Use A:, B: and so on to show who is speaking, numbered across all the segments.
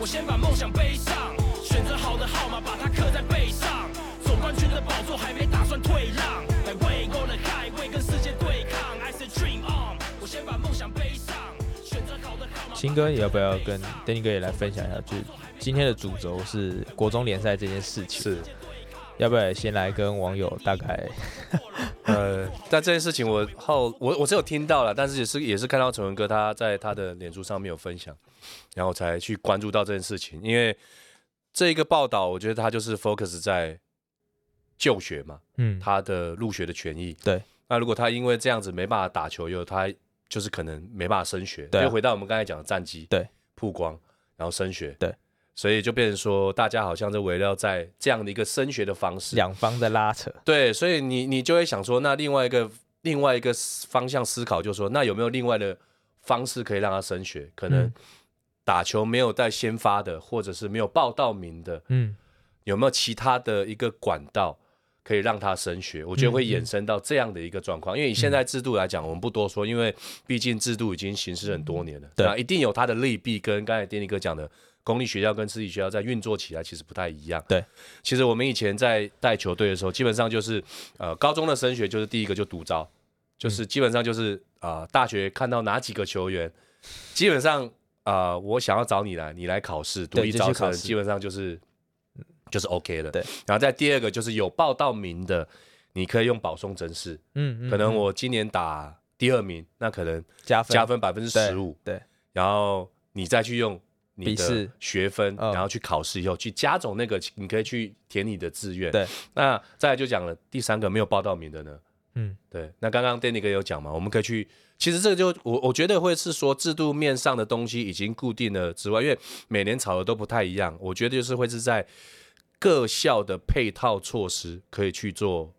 A: 我先把梦想背上，选择好的号码，把它刻在背上。总冠军的宝座还没打算退让，来跟世界对抗。I say dream on，我先把梦想背上，选择好的号码。
B: 新哥，你要不要跟 Danny 哥也来分享一下？就是今天的主轴是国中联赛这件事情。
C: 是。
B: 要不要先来跟网友大概？
C: 呃，但这件事情我后我我是有听到了，但是也是也是看到陈文哥他在他的脸书上面有分享，然后才去关注到这件事情。因为这一个报道，我觉得他就是 focus 在就学嘛，嗯，他的入学的权益。
B: 对。
C: 那如果他因为这样子没办法打球，又他就是可能没办法升学。对。就回到我们刚才讲的战绩。
B: 对。
C: 曝光，然后升学。
B: 对。
C: 所以就变成说，大家好像是围绕在这样的一个升学的方式，
B: 两方在拉扯。
C: 对，所以你你就会想说，那另外一个另外一个方向思考，就是说，那有没有另外的方式可以让他升学？可能打球没有带先发的，或者是没有报到名的，嗯，有没有其他的一个管道可以让他升学？我觉得会衍生到这样的一个状况。因为以现在制度来讲，我们不多说，因为毕竟制度已经行之很多年了，对，那一定有它的利弊，跟刚才 Danny 哥讲的。公立学校跟私立学校在运作起来其实不太一样。
B: 对，
C: 其实我们以前在带球队的时候，基本上就是呃，高中的升学就是第一个就独招，就是基本上就是啊、呃，大学看到哪几个球员，基本上啊、呃，我想要找你来，你来考试，独一招生，基本上就是就是 OK 了。
B: 对，
C: 然后再第二个就是有报到名的，你可以用保送甄试。嗯嗯，可能我今年打第二名，那可能加分加分百分之十五。
B: 对，
C: 然后你再去用。你的学分，然后去考试以后去加总那个，你可以去填你的志愿。
B: 对，
C: 那再来就讲了第三个没有报到名的呢？嗯，对。那刚刚 Danny 哥有讲嘛，我们可以去，其实这个就我我觉得会是说制度面上的东西已经固定了之外，因为每年炒的都不太一样，我觉得就是会是在各校的配套措施可以去做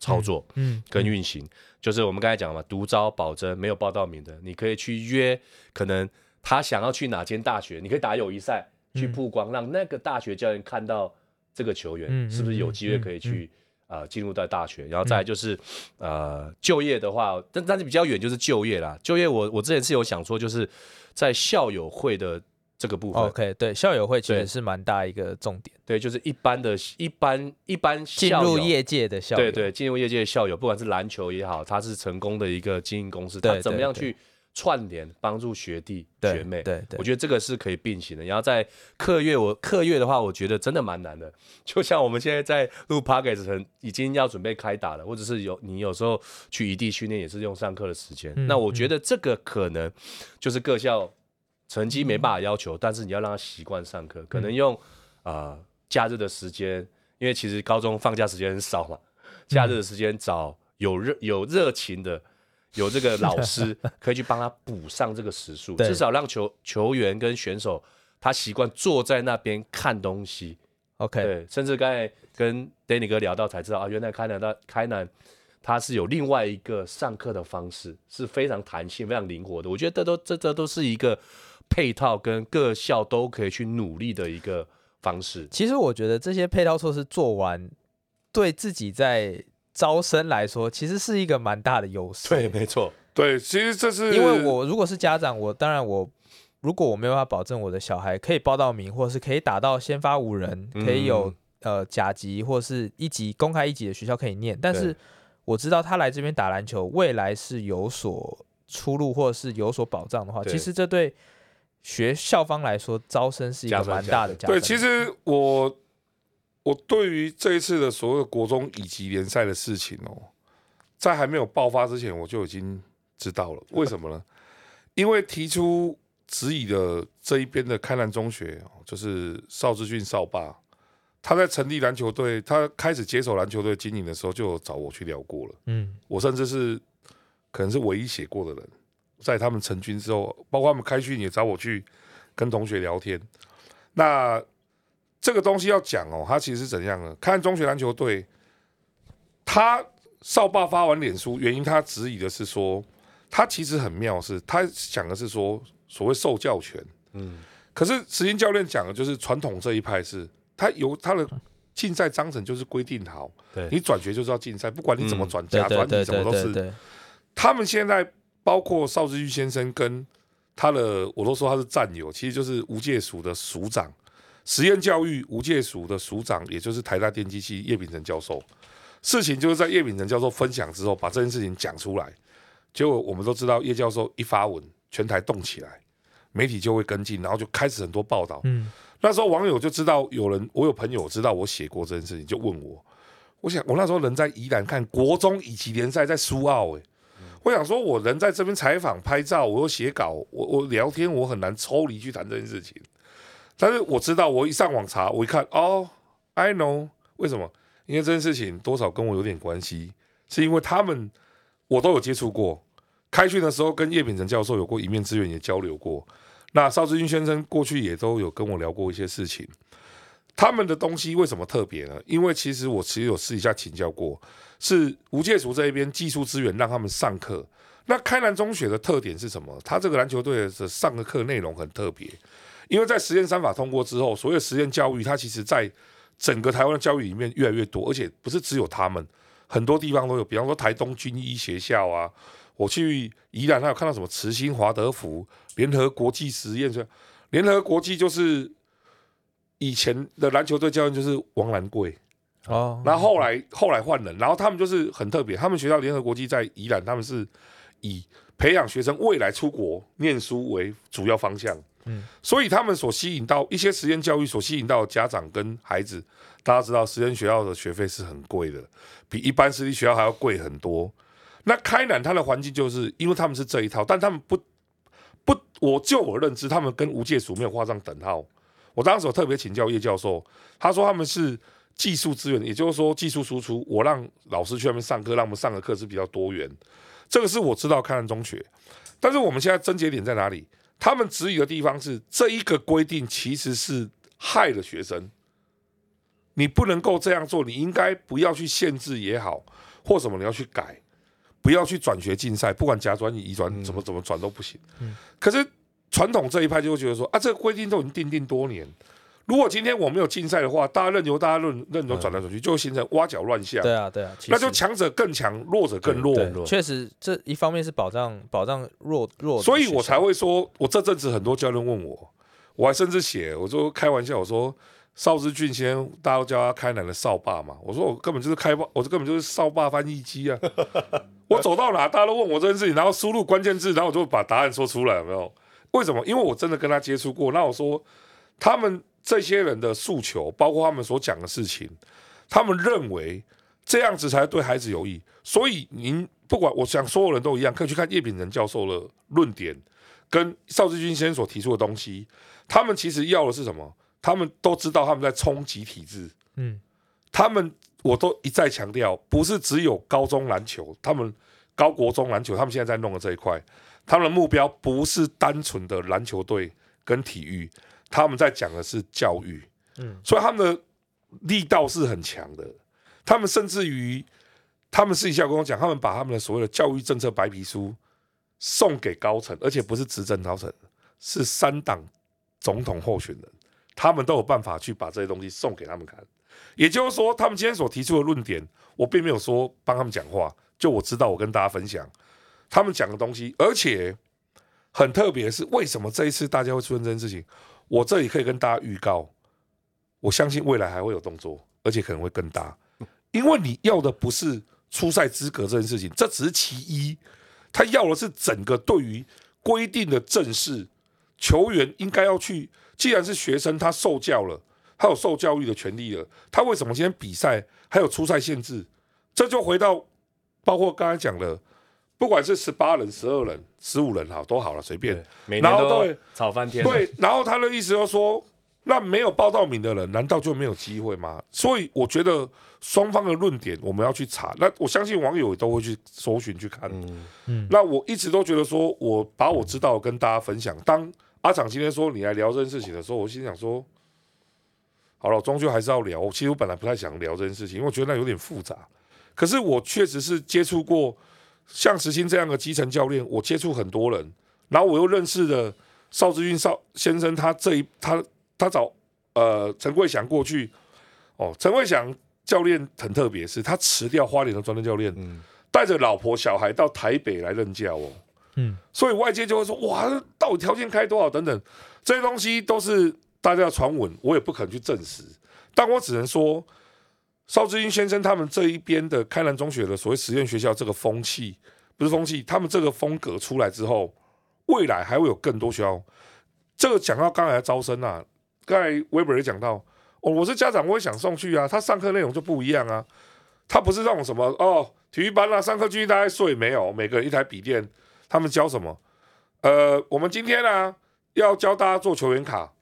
C: 操作，嗯，跟运行，就是我们刚才讲嘛，独招保真没有报到名的，你可以去约可能。他想要去哪间大学？你可以打友谊赛去曝光，嗯、让那个大学教练看到这个球员是不是有机会可以去啊进入到大学。然后再来就是呃就业的话，但但是比较远就是就业啦。就业我我之前是有想说，就是在校友会的这个部分。
B: OK，对，校友会其实是蛮大一个重点。
C: 对，就是一般的一般一般
B: 进入业界的校友，
C: 对对，进入业界的校友，不管是篮球也好，他是成功的一个经营公司，他怎么样去。串联帮助学弟学妹，对对，我觉得这个是可以并行的。然后在课业，我课业的话，我觉得真的蛮难的。就像我们现在在录 Podcast，已经要准备开打了，或者是有你有时候去异地训练，也是用上课的时间。那我觉得这个可能就是各校成绩没办法要求，但是你要让他习惯上课，可能用啊假日的时间，因为其实高中放假时间很少嘛，假日的时间找有热有热情的。有这个老师 可以去帮他补上这个时数，至少让球球员跟选手他习惯坐在那边看东西。
B: OK，
C: 对，甚至刚才跟 Danny 哥聊到才知道啊，原来开南大开南他是有另外一个上课的方式，是非常弹性、非常灵活的。我觉得这都这这都是一个配套跟各校都可以去努力的一个方式。
B: 其实我觉得这些配套措施做完，对自己在。招生来说，其实是一个蛮大的优势。
C: 对，没错。
D: 对，其实这是
B: 因为我如果是家长，我当然我如果我没有办法保证我的小孩可以报到名，或者是可以打到先发五人，可以有、呃甲级或是一级公开一级的学校可以念，但是我知道他来这边打篮球，未来是有所出路或者是有所保障的话，其实这对学校方来说招生是一个蛮大的加。
D: 对，其实我。我对于这一次的所有国中乙级联赛的事情哦，在还没有爆发之前，我就已经知道了。为什么呢？因为提出质疑的这一边的开南中学，就是邵志俊邵爸，他在成立篮球队，他开始接手篮球队经营的时候，就有找我去聊过了。嗯，我甚至是可能是唯一写过的人，在他们成军之后，包括他们开训也找我去跟同学聊天。那这个东西要讲哦，他其实是怎样的？看中学篮球队，他少爸发完脸书，原因他质疑的是说，他其实很妙，是他讲的是说所谓受教权，嗯，可是实行教练讲的就是传统这一派是，他由他的竞赛章程就是规定好，对，你转学就是要竞赛，不管你怎么转，假转你怎么都是。他们现在包括邵志玉先生跟他的，我都说他是战友，其实就是无界署的署长，实验教育无界署的署长，也就是台大电机系叶秉成教授。事情就是在叶秉成教授分享之后，把这件事情讲出来，结果我们都知道叶教授一发文，全台动起来，媒体就会跟进，然后就开始很多报道。嗯，那时候网友就知道有人，我有朋友知道我写过这件事情，就问我，我想我那时候人在宜兰看国中乙级联赛在苏澳，哎。我想说，我人在这边采访、拍照，我又写稿，我我聊天，我很难抽离去谈这件事情。但是我知道，我一上网查，我一看，哦，I know，为什么？因为这件事情多少跟我有点关系，是因为他们我都有接触过。开训的时候跟叶秉成教授有过一面之缘，也交流过。那邵志军先生过去也都有跟我聊过一些事情。他们的东西为什么特别呢？因为其实我其实有私底下请教过。是吴界署这一边技术资源让他们上课。那开南中学的特点是什么？他这个篮球队的上的课内容很特别，因为在实验三法通过之后，所谓实验教育，它其实在整个台湾的教育里面越来越多，而且不是只有他们，很多地方都有。比方说台东军医学校啊，我去宜兰，还有看到什么慈心华德福联合国际实验社，联合国际就是以前的篮球队教练就是王兰贵。哦，然后后来后来换人，然后他们就是很特别，他们学校联合国际在宜兰，他们是以培养学生未来出国念书为主要方向，嗯，所以他们所吸引到一些实验教育所吸引到的家长跟孩子，大家知道实验学校的学费是很贵的，比一般私立学校还要贵很多。那开南它的环境就是因为他们是这一套，但他们不不，我就我认知，他们跟无界署没有画上等号。我当时我特别请教叶教授，他说他们是。技术资源，也就是说技术输出，我让老师去那边上课，让我们上的课是比较多元。这个是我知道开南中学，但是我们现在症结点在哪里？他们质疑的地方是这一个规定其实是害了学生。你不能够这样做，你应该不要去限制也好，或什么你要去改，不要去转学竞赛，不管甲转乙、乙转怎么怎么转都不行。可是传统这一派就会觉得说啊，这个规定都已经定定多年。如果今天我没有竞赛的话，大家任由大家任任由转来转去，就会形成挖角乱象。
B: 对啊，对啊，
D: 那就强者更强，弱者更弱。
B: 确实，这一方面是保障保障弱弱，
D: 所以我才会说，我这阵子很多教练问我，我还甚至写，我说开玩笑，我说邵志俊先，大家都叫他开南的少霸嘛，我说我根本就是开霸，我这根本就是少霸翻译机啊。我走到哪，大家都问我这件事情，然后输入关键字，然后我就把答案说出来，有没有？为什么？因为我真的跟他接触过。那我说他们。这些人的诉求，包括他们所讲的事情，他们认为这样子才对孩子有益。所以您不管，我想所有人都一样，可以去看叶秉仁教授的论点，跟邵志军先生所提出的东西。他们其实要的是什么？他们都知道他们在冲击体制。嗯，他们我都一再强调，不是只有高中篮球，他们高国中篮球，他们现在在弄的这一块，他们的目标不是单纯的篮球队跟体育。他们在讲的是教育，嗯，所以他们的力道是很强的。他们甚至于，他们私底下跟我讲，他们把他们的所谓的教育政策白皮书送给高层，而且不是执政高层，是三党总统候选人，他们都有办法去把这些东西送给他们看。也就是说，他们今天所提出的论点，我并没有说帮他们讲话，就我知道，我跟大家分享他们讲的东西，而且很特别的是，为什么这一次大家会出现这件事情？我这里可以跟大家预告，我相信未来还会有动作，而且可能会更大。因为你要的不是出赛资格这件事情，这只是其一，他要的是整个对于规定的正式球员应该要去。既然是学生，他受教了，他有受教育的权利了，他为什么今天比赛还有出赛限制？这就回到包括刚才讲的。不管是十八人、十二人、十五人，好都好了，随便。然后对，
C: 吵翻天。
D: 对，然后他的意思就是说，那没有报到名的人，难道就没有机会吗？所以我觉得双方的论点我们要去查。那我相信网友也都会去搜寻去看。嗯嗯。那我一直都觉得说，我把我知道跟大家分享。当阿长今天说你来聊这件事情的时候，我心想说，好了，终究还是要聊。其实我本来不太想聊这件事情，因为我觉得那有点复杂。可是我确实是接触过。像石鑫这样的基层教练，我接触很多人，然后我又认识了邵志军邵先生，他这一他他找呃陈桂祥过去，哦，陈桂祥教练很特别，是他辞掉花莲的专任教练，带着老婆小孩到台北来任教哦，嗯，所以外界就会说哇，到底条件开多少等等，这些东西都是大家的传闻，我也不可能去证实，但我只能说，邵志英先生他们这一边的开南中学的所谓实验学校这个风气，不是风气，他们这个风格出来之后，未来还会有更多学校。这个讲到刚才的招生啊，刚才 Weber 也讲到，哦，我是家长，我也想送去啊，他上课内容就不一样啊，他不是那种什么哦，体育班啊，上课继续大家睡没有，每个人一台笔电，他们教什么？呃，我们今天呢、要教大家做球员卡，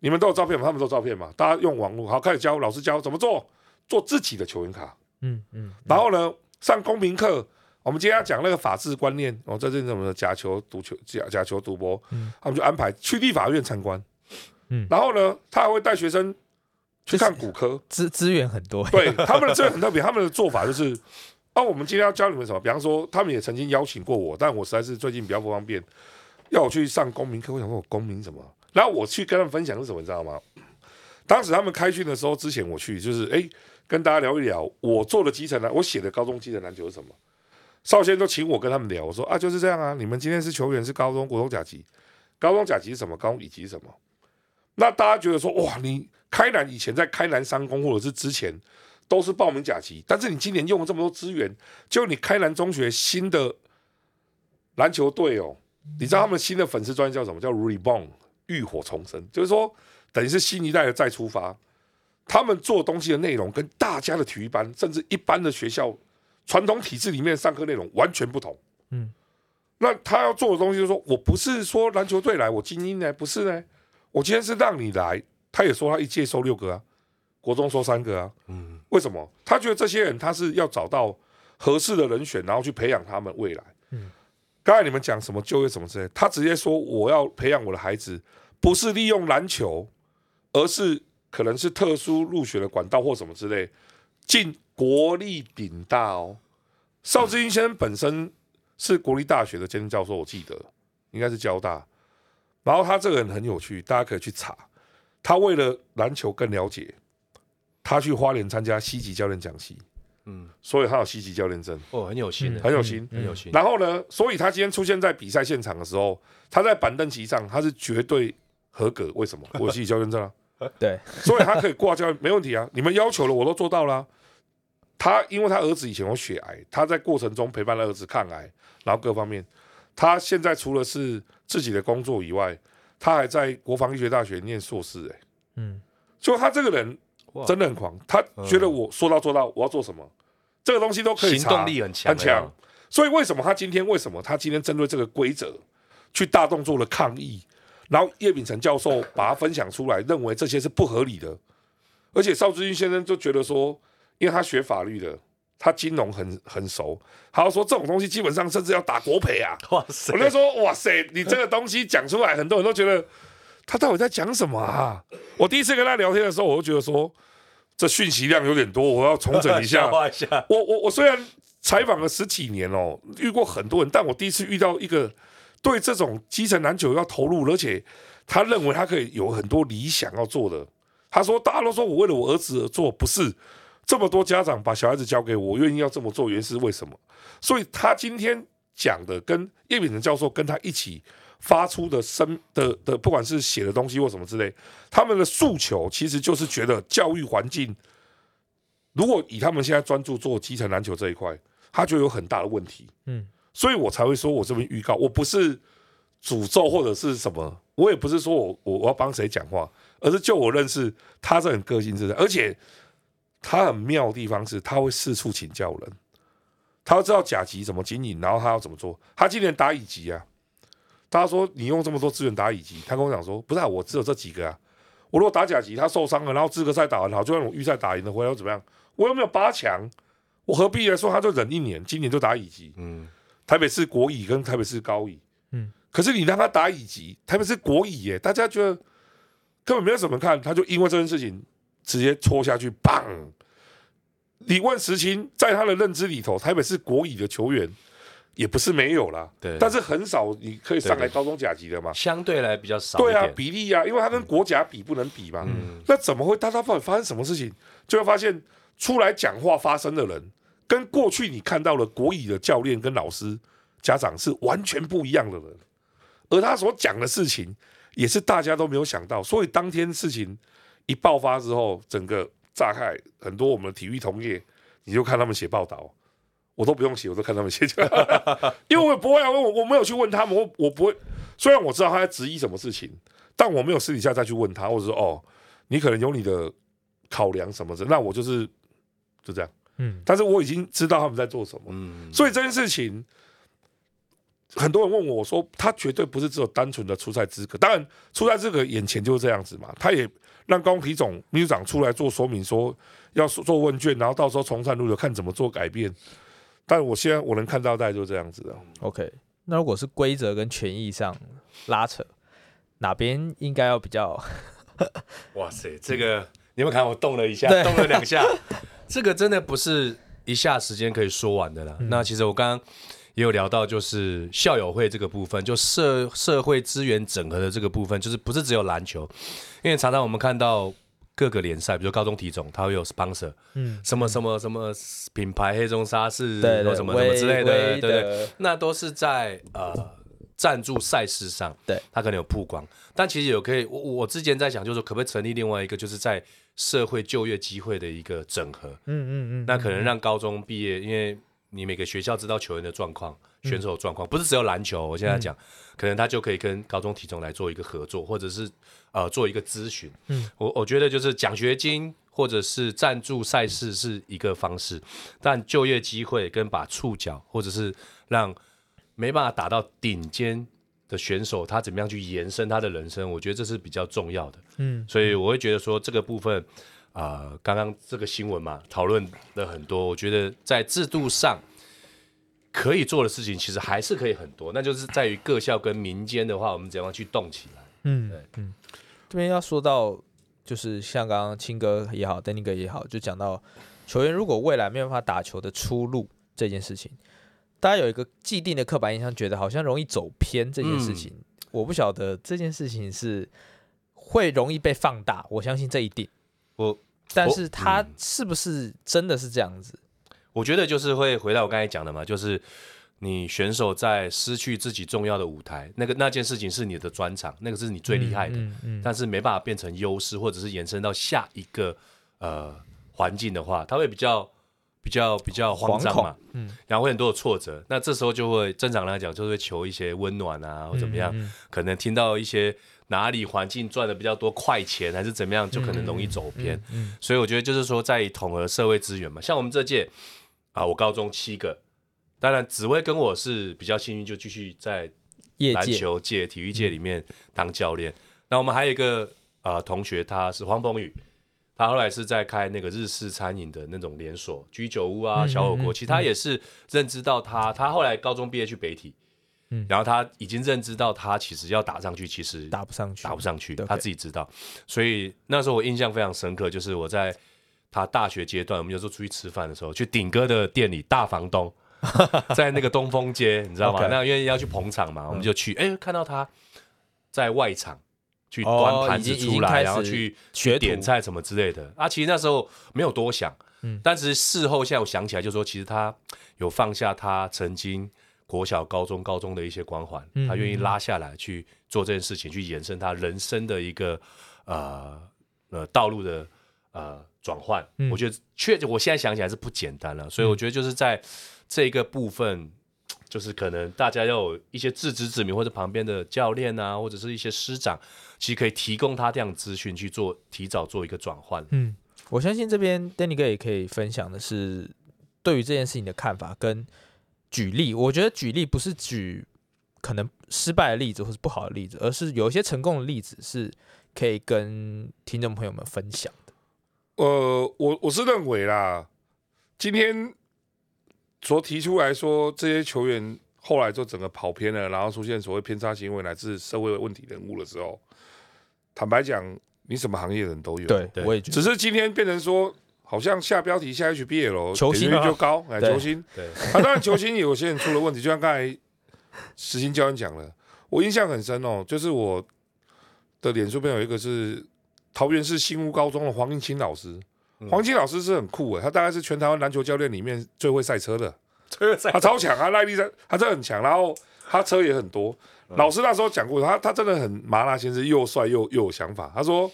D: 你们都有照片吗？他们都有照片嘛？大家用网络好开始教，老师教怎么做，做自己的球员卡，嗯嗯，嗯，然后呢上公民课。我们今天要讲那个法治观念，哦，这是什么假球、赌球、假假球、赌博，嗯，他们就安排去立法院参观，嗯，然后呢，他还会带学生去看骨科，
B: 资资源很多，
D: 对，他们的资源很特别，他们的做法就是，啊，我们今天要教你们什么？比方说，他们也曾经邀请过我，但我实在是最近比较不方便，要我去上公民课，我想问我公民什么？然后我去跟他们分享是什么，你知道吗？当时他们开训的时候，之前我去就是，哎，跟大家聊一聊我做的基层篮，我写的高中基层篮球是什么？少先都请我跟他们聊，我说啊，就是这样啊。你们今天是球员，是高中、国中甲级，高中甲级是什么？高中乙级是什么？那大家觉得说，哇，你开南以前在开南商工或者是之前都是报名甲级，但是你今年用了这么多资源，就你开南中学新的篮球队哦，你知道他们新的粉丝专业叫什么？叫 Reborn 浴火重生，就是说等于是新一代的再出发。他们做东西的内容跟大家的体育班，甚至一般的学校。传统体制里面上课内容完全不同，嗯，那他要做的东西就是说，我不是说篮球队来我精英呢，不是呢，我今天是让你来，他也说他一届收六个啊，国中收三个啊，嗯，为什么？他觉得这些人他是要找到合适的人选，然后去培养他们未来，嗯，刚才你们讲什么就业什么之类，他直接说我要培养我的孩子，不是利用篮球，而是可能是特殊入学的管道或什么之类进。国立顶大哦，邵志英先生本身是国立大学的兼任教授，我记得应该是交大。然后他这个人很有趣，大家可以去查。他为了篮球更了解，他去花莲参加西级教练讲习，嗯，所以他有西级教练证
C: 哦，很有心，
D: 很有心，很有心。然后呢，所以他今天出现在比赛现场的时候，他在板凳席上他是绝对合格。为什么？我有西级教练证啊，
B: 对，
D: 所以他可以挂教练，没问题啊。你们要求了，我都做到了啊。他因为他儿子以前有血癌，他在过程中陪伴了儿子抗癌，然后各方面，他现在除了是自己的工作以外，他还在国防医学大学念硕士，哎，嗯，就他这个人真的很狂，他觉得我说到做到，我要做什么，这个东西都可以，
C: 行动力很强，
D: 很强。所以为什么他今天为什么他今天针对这个规则去大动作的抗议，然后叶秉成教授把它分享出来，认为这些是不合理的，而且邵志军先生就觉得说。因为他学法律的，他金融很很熟，他说这种东西基本上甚至要打国赔啊！哇塞！我就说哇塞，你这个东西讲出来，很多人都觉得他到底在讲什么啊？我第一次跟他聊天的时候，我就觉得说这讯息量有点多，我要重整一下。我我我虽然采访了十几年哦，遇过很多人，但我第一次遇到一个对这种基层篮球要投入，而且他认为他可以有很多理想要做的。他说大家都说我为了我儿子而做，不是。这么多家长把小孩子交给我，愿意要这么做，原因是为什么？所以他今天讲的，跟叶秉成教授跟他一起发出的声的的，不管是写的东西或什么之类，他们的诉求其实就是觉得教育环境，如果以他们现在专注做基层篮球这一块，他就有很大的问题。嗯，所以我才会说我这边预告，我不是诅咒或者是什么，我也不是说我我我要帮谁讲话，而是就我认识他这种个性是的，而且。他很妙的地方是，他会四处请教人，他要知道甲级怎么经营，然后他要怎么做。他今年打乙级啊，他说你用这么多资源打乙级，他跟我讲说，不是啊，我只有这几个啊。我如果打甲级，他受伤了，然后资格赛打完好，就算我预赛打赢了，回来又怎么样？我又没有八强，我何必来说他就忍一年，今年就打乙级。嗯，台北市国乙跟台北市高乙，嗯，可是你让他打乙级，台北市国乙耶，大家觉得根本没有什么看，他就因为这件事情。直接戳下去，棒！李万石青在他的认知里头，台北市国乙的球员也不是没有啦，对，但是很少你可以上来高中甲级的嘛，
C: 相对来比较少。
D: 对啊，比例啊，因为他跟国甲比不能比嘛。嗯、那怎么会？他他到底发生什么事情？就会发现出来讲话发声的人，跟过去你看到了国语的教练跟老师家长是完全不一样的人，而他所讲的事情也是大家都没有想到，所以当天事情一爆发之后，整个炸开，很多我们的体育同业，你就看他们写报道，我都不用写，我都看他们写，因为我也不会啊，我我没有去问他们，我我不会，虽然我知道他在质疑什么事情，但我没有私底下再去问他，或者说哦，你可能有你的考量什么的，那我就是就这样。嗯，但是我已经知道他们在做什么，嗯，所以这件事情，很多人问我，我说他绝对不是只有单纯的出赛资格，当然出赛资格眼前就是这样子嘛，他也让高中体总秘书长出来做说明，说要做问卷，然后到时候从善如流，看怎么做改变。但我现在我能看到大概就是这样子的。
B: OK，那如果是规则跟权益上拉扯，哪边应该要比较？
C: 哇塞，这个 你有没有看我动了一下，动了两下。这个真的不是一下时间可以说完的啦。嗯、那其实我刚刚也有聊到，就是校友会这个部分，就社社会资源整合的这个部分，就是不是只有篮球，因为常常我们看到各个联赛，比如高中体总，它会有 sponsor，嗯，什么什么什么品牌黑中沙士，对，什么什么之类的，对对，那都是在呃赞助赛事上，对，它可能有曝光，但其实有可以，我我之前在想，就是可不可以成立另外一个，就是在。社会就业机会的一个整合，嗯嗯嗯，那可能让高中毕业，因为你每个学校知道球员的状况、选手的状况，不是只有篮球。我现在讲，可能他就可以跟高中体重来做一个合作，或者是呃做一个咨询。嗯，我我觉得就是奖学金或者是赞助赛事是一个方式，但就业机会跟把触角，或者是让没办法打到顶尖。的选手他怎么样去延伸他的人生？我觉得这是比较重要的。嗯，所以我会觉得说这个部分，啊、呃，刚刚这个新闻嘛，讨论了很多。我觉得在制度上可以做的事情，其实还是可以很多。那就是在于各校跟民间的话，我们怎样去动起来？嗯，对，嗯，
B: 这边要说到，就是像刚刚青哥也好，Danny 哥也好，就讲到球员如果未来没有办法打球的出路这件事情。大家有一个既定的刻板印象，觉得好像容易走偏这件事情，嗯、我不晓得这件事情是会容易被放大。我相信这一定，我，但是他是不是真的是这样子？
C: 我觉得就是会回到我刚才讲的嘛，就是你选手在失去自己重要的舞台，那个那件事情是你的专长，那个是你最厉害的，嗯嗯嗯、但是没办法变成优势，或者是延伸到下一个呃环境的话，他会比较。比较比较慌张嘛，嗯，然后会很多的挫折，那这时候就会正常来讲，就会求一些温暖啊，或怎么样，嗯嗯、可能听到一些哪里环境赚的比较多快钱，还是怎么样，就可能容易走偏。所以我觉得就是说，在统合社会资源嘛，像我们这届啊，我高中七个，当然紫薇跟我是比较幸运，就继续在篮球界、体育界里面当教练。嗯、那我们还有一个啊、呃、同学，他是黄鹏宇。他后来是在开那个日式餐饮的那种连锁居酒屋啊，小火锅。其实他也是认知到他，他后来高中毕业去北体，嗯，然后他已经认知到他其实要打上去，其实
B: 打不上去，
C: 打不上去，他自己知道。所以那时候我印象非常深刻，就是我在他大学阶段，我们有时候出去吃饭的时候，去顶哥的店里，大房东 在那个东风街，你知道吗？那因为要去捧场嘛，我们就去，哎，看到他在外场。去端盘子出来，然后去学点菜什么之类的啊。其实那时候没有多想，嗯，但是事后现在我想起来，就说其实他有放下他曾经国小、高中、高中的一些光环，他愿意拉下来去做这件事情，去延伸他人生的一个呃呃道路的呃转换。我觉得确，我现在想起来是不简单了。所以我觉得就是在这个部分。就是可能大家要有一些自知之明，或者旁边的教练啊，或者是一些师长，其实可以提供他这样资讯去做，提早做一个转换。
B: 嗯，我相信这边 Danny 哥也可以分享的是对于这件事情的看法跟举例。我觉得举例不是举可能失败的例子或是不好的例子，而是有一些成功的例子是可以跟听众朋友们分享的。
D: 呃，我我是认为啦，今天。所提出来说，这些球员后来就整个跑偏了，然后出现所谓偏差行为乃至社会问题人物的时候，坦白讲，你什么行业人都有。
B: 对，我也觉得。
D: 只是今天变成说，好像下标题下 HBL，球星就高，哎，球星。对。啊，当然球星有些人出了问题，就像刚才实心教练讲了，我印象很深哦，就是我的脸书边有一个是桃园市新屋高中的黄英清老师。黄金老师是很酷诶，他大概是全台湾篮球教练里面最会赛车的，他超强，啊耐力在，他真的很强。然后他车也很多。老师那时候讲过，他他真的很麻辣先生，又帅又又有想法。他说，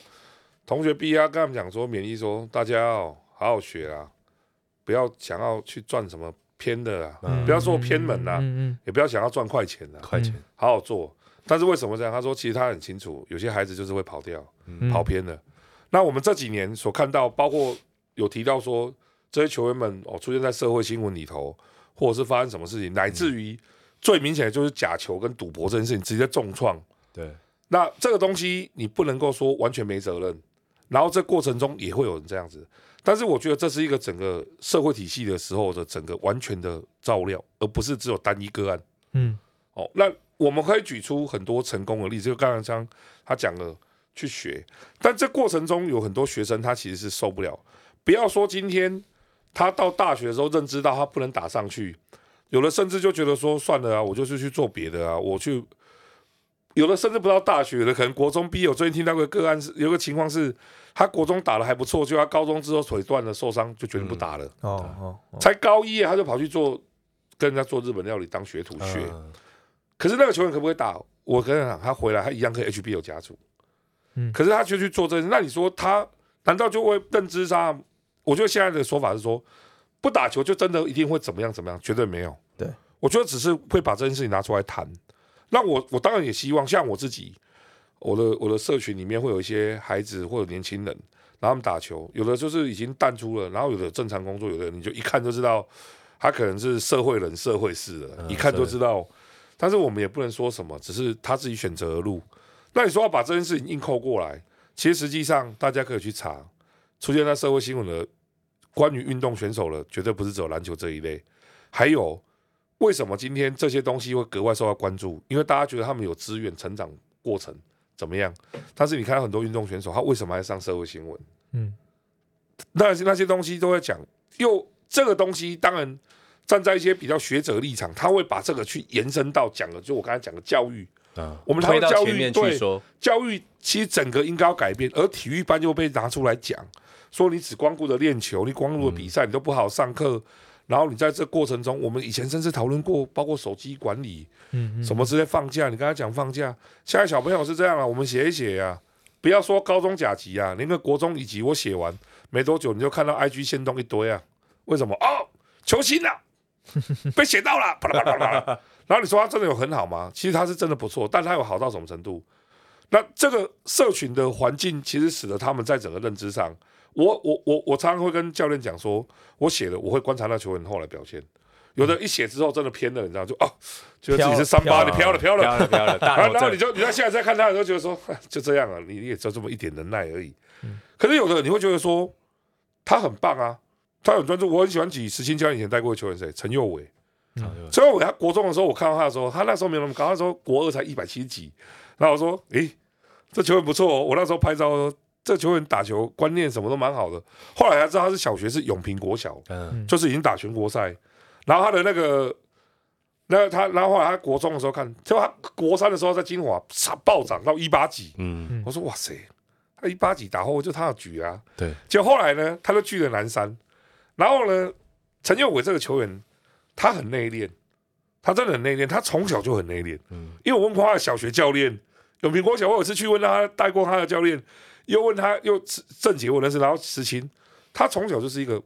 D: 同学毕业要跟他们讲说，勉励说，大家要好好学啊，不要想要去赚什么偏的啊，不要说偏门啊，也不要想要赚快钱啊，
C: 快钱，
D: 好好做。但是为什么这样？他说，其实他很清楚，有些孩子就是会跑掉，跑偏了。那我们这几年所看到，包括有提到说，这些球员们哦出现在社会新闻里头，或者是发生什么事情，乃至于最明显的就是假球跟赌博这件事情直接重创。
C: 对，
D: 那这个东西你不能够说完全没责任，然后这过程中也会有人这样子。但是我觉得这是一个整个社会体系的时候的整个完全的照料，而不是只有单一个案。嗯，哦，那我们可以举出很多成功的例子，就刚刚像他讲了。去学，但这过程中有很多学生他其实是受不了。不要说今天他到大学的时候认知到他不能打上去，有的甚至就觉得说算了啊，我就是去做别的啊，我去。有的甚至不到大学的，可能国中毕业。我最近听到个个案是，有个情况是，他国中打的还不错，就他高中之后腿断了受伤，就决定不打了。哦哦，才高一他就跑去做跟人家做日本料理当学徒学。可是那个球员可不可以打？我跟你讲，他回来他一样可以 HBL 加组。可是他就去做这件事，那你说他难道就会认知上？我觉得现在的说法是说，不打球就真的一定会怎么样怎么样？绝对没有。
B: 对，
D: 我觉得只是会把这件事情拿出来谈。那我我当然也希望，像我自己，我的我的社群里面会有一些孩子或者年轻人，然后他们打球，有的就是已经淡出了，然后有的正常工作，有的你就一看就知道他可能是社会人、社会事的，一看就知道。但是我们也不能说什么，只是他自己选择的路。那你说要把这件事情硬扣过来，其实实际上大家可以去查，出现在社会新闻的关于运动选手的，绝对不是只有篮球这一类。还有为什么今天这些东西会格外受到关注？因为大家觉得他们有资源、成长过程怎么样？但是你看到很多运动选手，他为什么还上社会新闻？嗯，那那些东西都在讲。又这个东西，当然站在一些比较学者立场，他会把这个去延伸到讲的，就我刚才讲的教育。我们谈到教育，对教育其实整个应该要改变，而体育班就被拿出来讲，说你只光顾着练球，你光顾着比赛，你都不好好上课，然后你在这过程中，我们以前甚至讨论过，包括手机管理，嗯，什么之类放假，你刚才讲放假，现在小朋友是这样啊，我们写一写呀，不要说高中甲级啊，连个国中乙级我写完没多久，你就看到 IG 先动一堆啊，为什么？哦，球星啊，被写到了，啪啦啪啦啪啦。然后你说他真的有很好吗？其实他是真的不错，但他有好到什么程度？那这个社群的环境其实使得他们在整个认知上，我我我我常常会跟教练讲说，我写的我会观察那球员后来表现，有的一写之后真的偏了，你知道就哦，觉得自己是三八，你飘了飘了飘了飘了，然后你就你在现在再看他的时候觉得说 就这样啊，你也就这么一点能耐而已。可是有的你会觉得说他很棒啊，他很专注，我很喜欢举石青教练以前带过的球员谁？陈佑伟。所以我他国中的时候，我看到他的时候，他那时候没有那么高，那时候国二才一百七十几。然后我说：“诶，这球员不错哦。”我那时候拍照说：“这球员打球观念什么都蛮好的。”后来才知道他是小学是永平国小，嗯，就是已经打全国赛。然后他的那个，那个他，然后后来他国中的时候看，就他国三的时候在金华暴涨到一八几。嗯，我说：“哇塞，他一八几打后就他要举啊。”对。结果后来呢，他就去了南山。然后呢，陈佑伟这个球员。他很内敛，他真的很内敛。他从小就很内敛。嗯，因为我问过他的小学教练，永平国小，我有次去问他带过他的教练，又问他又郑杰我认识，然后石青，他从小就是一个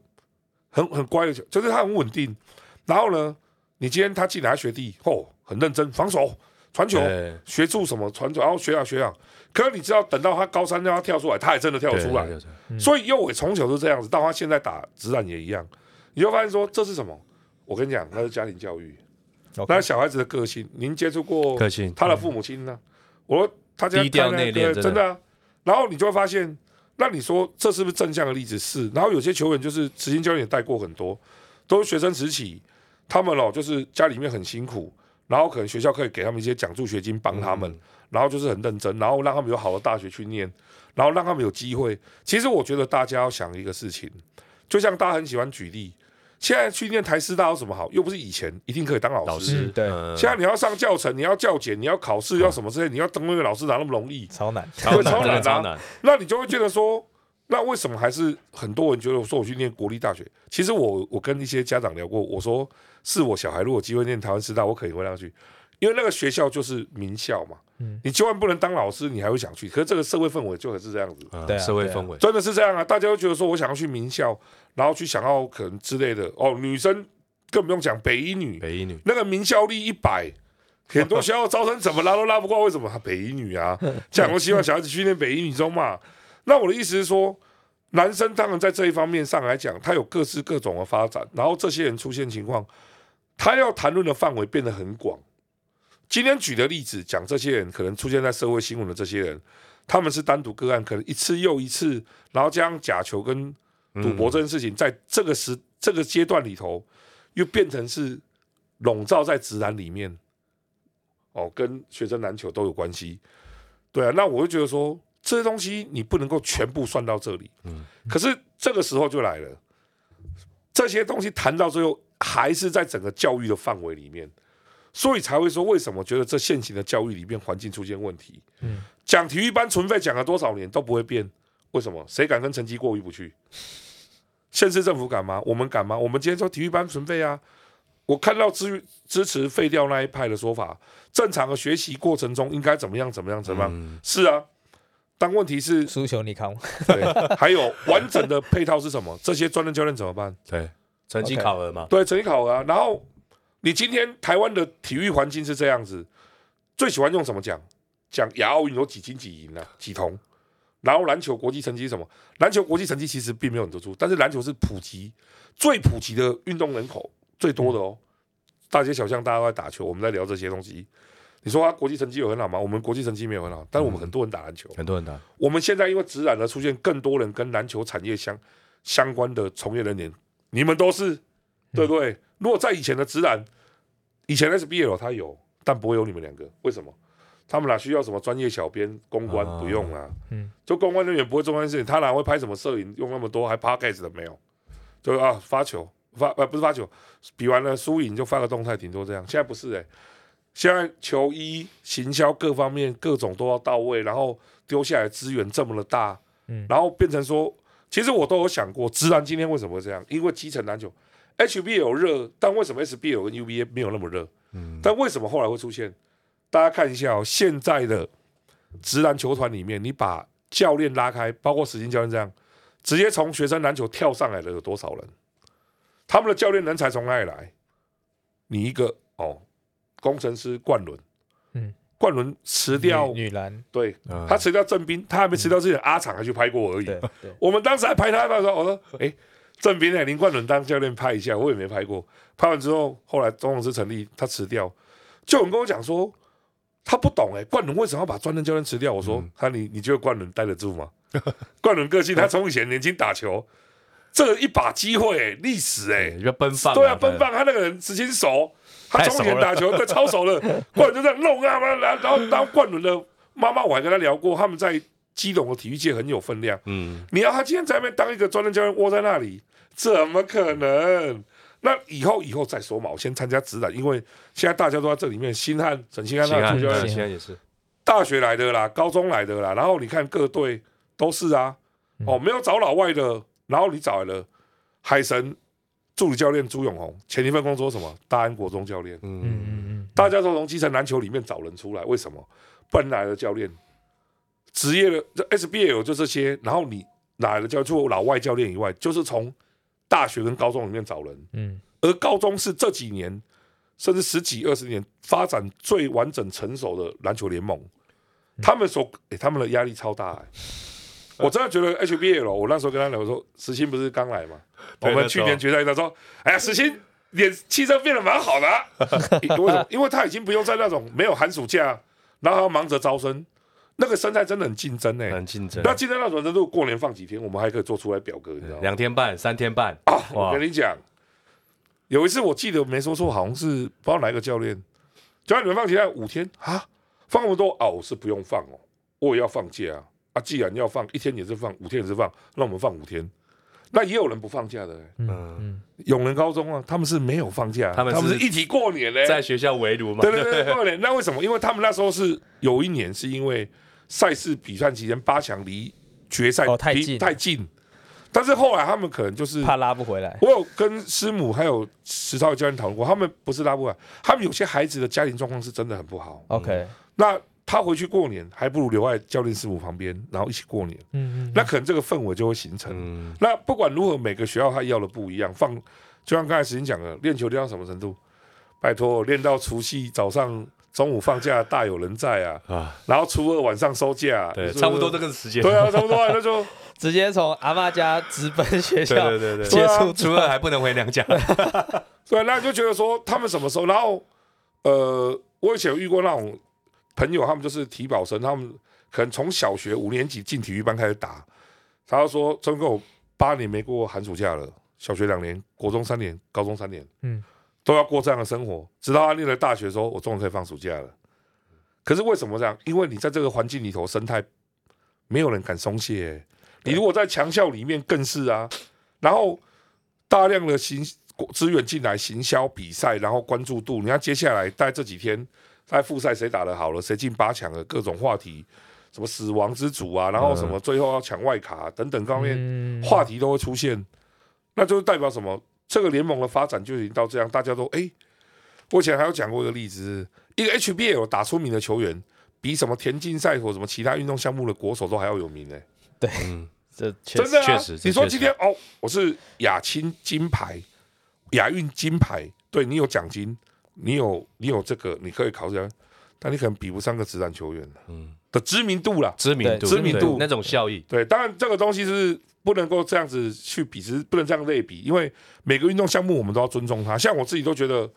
D: 很很乖的球，就是他很稳定。然后呢，你今天他进来学弟，哦，很认真防守、传球、学助什么传球，然后学啊学啊。可是你知道，等到他高三让他跳出来，他也真的跳出来。所以右伟从小就这样子，到他现在打直篮也一样，你就发现说这是什么？我跟你讲，那是家庭教育那小孩子的个性。您接触过他的父母亲呢？嗯、我说他家低调内敛，真的、啊。然后你就会发现，那你说这是不是正向的例子？是。然后有些球员就是，慈心教练也带过很多，都是学生时期，他们哦，就是家里面很辛苦，然后可能学校可以给他们一些奖助学金帮他们，嗯、然后就是很认真，然后让他们有好的大学去念，然后让他们有机会。其实我觉得大家要想一个事情，就像大家很喜欢举例。现在去念台师大有什么好？又不是以前一定可以当老师。老师对，现在你要上教程，你要教检，你要考试，要什么之类，你要当那个老师哪那么容易？
B: 超难，
D: 超难，超难。那你就会觉得说，那为什么还是很多人觉得我说我去念国立大学？其实我我跟一些家长聊过，我说是我小孩如果有机会念台湾师大，我肯定会让他去，因为那个学校就是名校嘛。嗯，你千万不能当老师，你还会想去。可是这个社会氛围就很是这样子，
C: 对、啊，社会氛围
D: 真的是这样啊！大家都觉得说我想要去名校，然后去想要可能之类的哦，女生更不用讲，北一女，
C: 北一女
D: 那个名校率一百。很多学校招生怎么拉都拉不过，为什么？他北一女啊，这样我希望小孩子去念北一女中嘛。那我的意思是说，男生当然在这一方面上来讲，他有各式各种的发展。然后这些人出现情况，他要谈论的范围变得很广。今天举的例子讲，这些人可能出现在社会新闻的这些人，他们是单独个案，可能一次又一次，然后将假球跟赌博这件事情，在这个时这个阶段里头，又变成是笼罩在直男里面。哦，跟学生篮球都有关系，对啊，那我就觉得说这些东西你不能够全部算到这里，嗯，可是这个时候就来了，这些东西谈到最后还是在整个教育的范围里面，所以才会说为什么觉得这现行的教育里面环境出现问题，嗯，讲体育班存废讲了多少年都不会变，为什么？谁敢跟成绩过意不去？县市政府敢吗？我们敢吗？我们今天说体育班存废啊。我看到支支持废掉那一派的说法，正常的学习过程中应该怎么样怎么样怎么样？嗯、是啊，但问题是
B: 输球你扛。
D: 对，还有完整的配套是什么？这些专任教练怎么办？
C: 对，成绩考核嘛。
D: 对，成绩考核啊。然后你今天台湾的体育环境是这样子，最喜欢用什么讲？讲亚奥运有几金几银啊，几铜。然后篮球国际成绩是什么？篮球国际成绩其实并没有很突出，但是篮球是普及最普及的运动人口。最多的哦，大街小巷大家都在打球，我们在聊这些东西。你说他国际成绩有很好吗？我们国际成绩没有很好，但是我们很多人打篮球，
C: 很多人打。
D: 我们现在因为职篮而出现更多人跟篮球产业相相关的从业人员，你们都是对不对？如果在以前的直男，以前 SBL 他有，但不会有你们两个，为什么？他们哪需要什么专业小编、公关？不用啊，嗯，就公关人员不会做那件事情，他哪会拍什么摄影？用那么多还 Podcast 的没有？就啊发球。发呃不是发球，比完了输赢就发个动态，顶多这样。现在不是哎、欸，现在球衣行销各方面各种都要到位，然后丢下来资源这么的大，嗯，然后变成说，其实我都有想过，直男今天为什么会这样？因为基层篮球 HBL 有热，但为什么 SBL 跟 UBA 没有那么热？嗯，但为什么后来会出现？大家看一下哦，现在的职篮球团里面，你把教练拉开，包括史金教练这样，直接从学生篮球跳上来的有多少人？他们的教练人才从哪里来？你一个哦，工程师冠伦，嗯，冠伦辞掉
B: 女篮，
D: 对，嗯、他辞掉郑斌，他还没辞掉之前，嗯、阿厂还去拍过而已。我们当时还拍他的时候，我说，哎、欸，郑斌哎，林冠伦当教练拍一下，我也没拍过。拍完之后，后来中统师成立，他辞掉，就有人跟我讲说，他不懂哎、欸，冠伦为什么要把专任教练辞掉？我说，他、嗯、你你觉得冠伦待得住吗？冠伦个性，他从以前年轻打球。这一把机会、欸，历史哎、欸，
C: 要奔放，
D: 对啊，奔放。他那个人执行熟，他从前打球对超熟了，冠伦就这样弄啊，然后然后冠伦的妈妈我还跟他聊过，他们在基隆的体育界很有分量。嗯，你要他今天在那边当一个专任教练窝在那里，怎么可能？那以后以后再说嘛，我先参加职篮，因为现在大家都在这里面。新汉陈新汉他主教练，
C: 新汉也是
D: 大学来的啦，高中来的啦，然后你看各队都是啊，哦，没有找老外的。然后你找来了海神助理教练朱永红，前一份工作什么？大安国中教练。嗯嗯嗯，大家都从基层篮球里面找人出来，为什么？本来的教练，职业的这 SBL 就这些。然后你哪来的教练？除了老外教练以外，就是从大学跟高中里面找人。嗯，而高中是这几年甚至十几二十年发展最完整成熟的篮球联盟。他们所诶，他们的压力超大哎。我真的觉得 HBL，我那时候跟他聊说，石鑫不是刚来嘛？我们去年决赛他说，哎呀，石鑫脸气色变得蛮好的、啊。为什么？因为他已经不用在那种没有寒暑假，然后还要忙着招生，那个生态真的很竞争呢、欸，
C: 很竞争。
D: 那竞争到什么程度，过年放几天，我们还可以做出来表格，你知道吗？
C: 两天半、三天半
D: 啊！我跟你讲，有一次我记得没说错，好像是不知道哪一个教练，教练你们放几天？五天啊？放那么多啊？我是不用放哦，我也要放假啊。啊，既然要放一天也是放，五天也是放，那我们放五天。那也有人不放假的、欸，嗯嗯，永仁高中啊，他们是没有放假，他们是一起过年嘞、欸，
C: 在学校围炉嘛。
D: 对对对，过年。那为什么？因为他们那时候是有一年是因为赛事比赛期间八强离决赛
B: 太近
D: 太近。但是后来他们可能就是
B: 怕拉不回来。
D: 我有跟师母还有石超教练讨论过，他们不是拉不回来，他们有些孩子的家庭状况是真的很不好。
B: OK，嗯，
D: 那他回去过年还不如留在教练师傅旁边，然后一起过年。嗯嗯，那可能这个氛围就会形成。嗯，那不管如何，每个学校他要的不一样。放就像刚才时间讲的，练球练到什么程度？拜托，练到除夕早上。中午放假大有人在啊，啊然后初二晚上收假，
C: 对，差不多这个时间。
D: 对啊，差不多啊，那就
B: 直接从阿妈家直奔学校，
C: 对对对对，
B: 接触
C: 初二还不能回娘家。
D: 对，那就觉得说他们什么时候？然后呃，我以前有遇过那种朋友，他们就是体保生，他们可能从小学五年级进体育班开始打，他就说：“真够八年没过寒暑假了，小学两年，国中三年，高中三年。”嗯。都要过这样的生活，直到他念了大学，说我终于可以放暑假了。可是为什么这样？因为你在这个环境里头，生态没有人敢松懈、欸。你如果在强校里面，更是啊。然后大量的行资源进来，行销比赛，然后关注度。你看接下来在这几天，在复赛谁打得好了，谁进八强的各种话题，什么死亡之组啊，然后什么最后要抢外卡等等方面话题都会出现，那就是代表什么？这个联盟的发展就已经到这样，大家都哎，我以前还有讲过一个例子，一个 HBL 打出名的球员，比什么田径赛或什么其他运动项目的国手都还要有名呢。
B: 对，嗯，这
D: 真的啊，
C: 确实，
D: 你说今天哦，我是亚青金牌、亚运金牌，对你有奖金，你有你有这个，你可以考这样，但你可能比不上个职篮球员嗯的知名度啦，
C: 知名度，
D: 知名度
C: 那种效益。
D: 对，当然这个东西是。不能够这样子去比，是不能这样类比，因为每个运动项目我们都要尊重它。像我自己都觉得，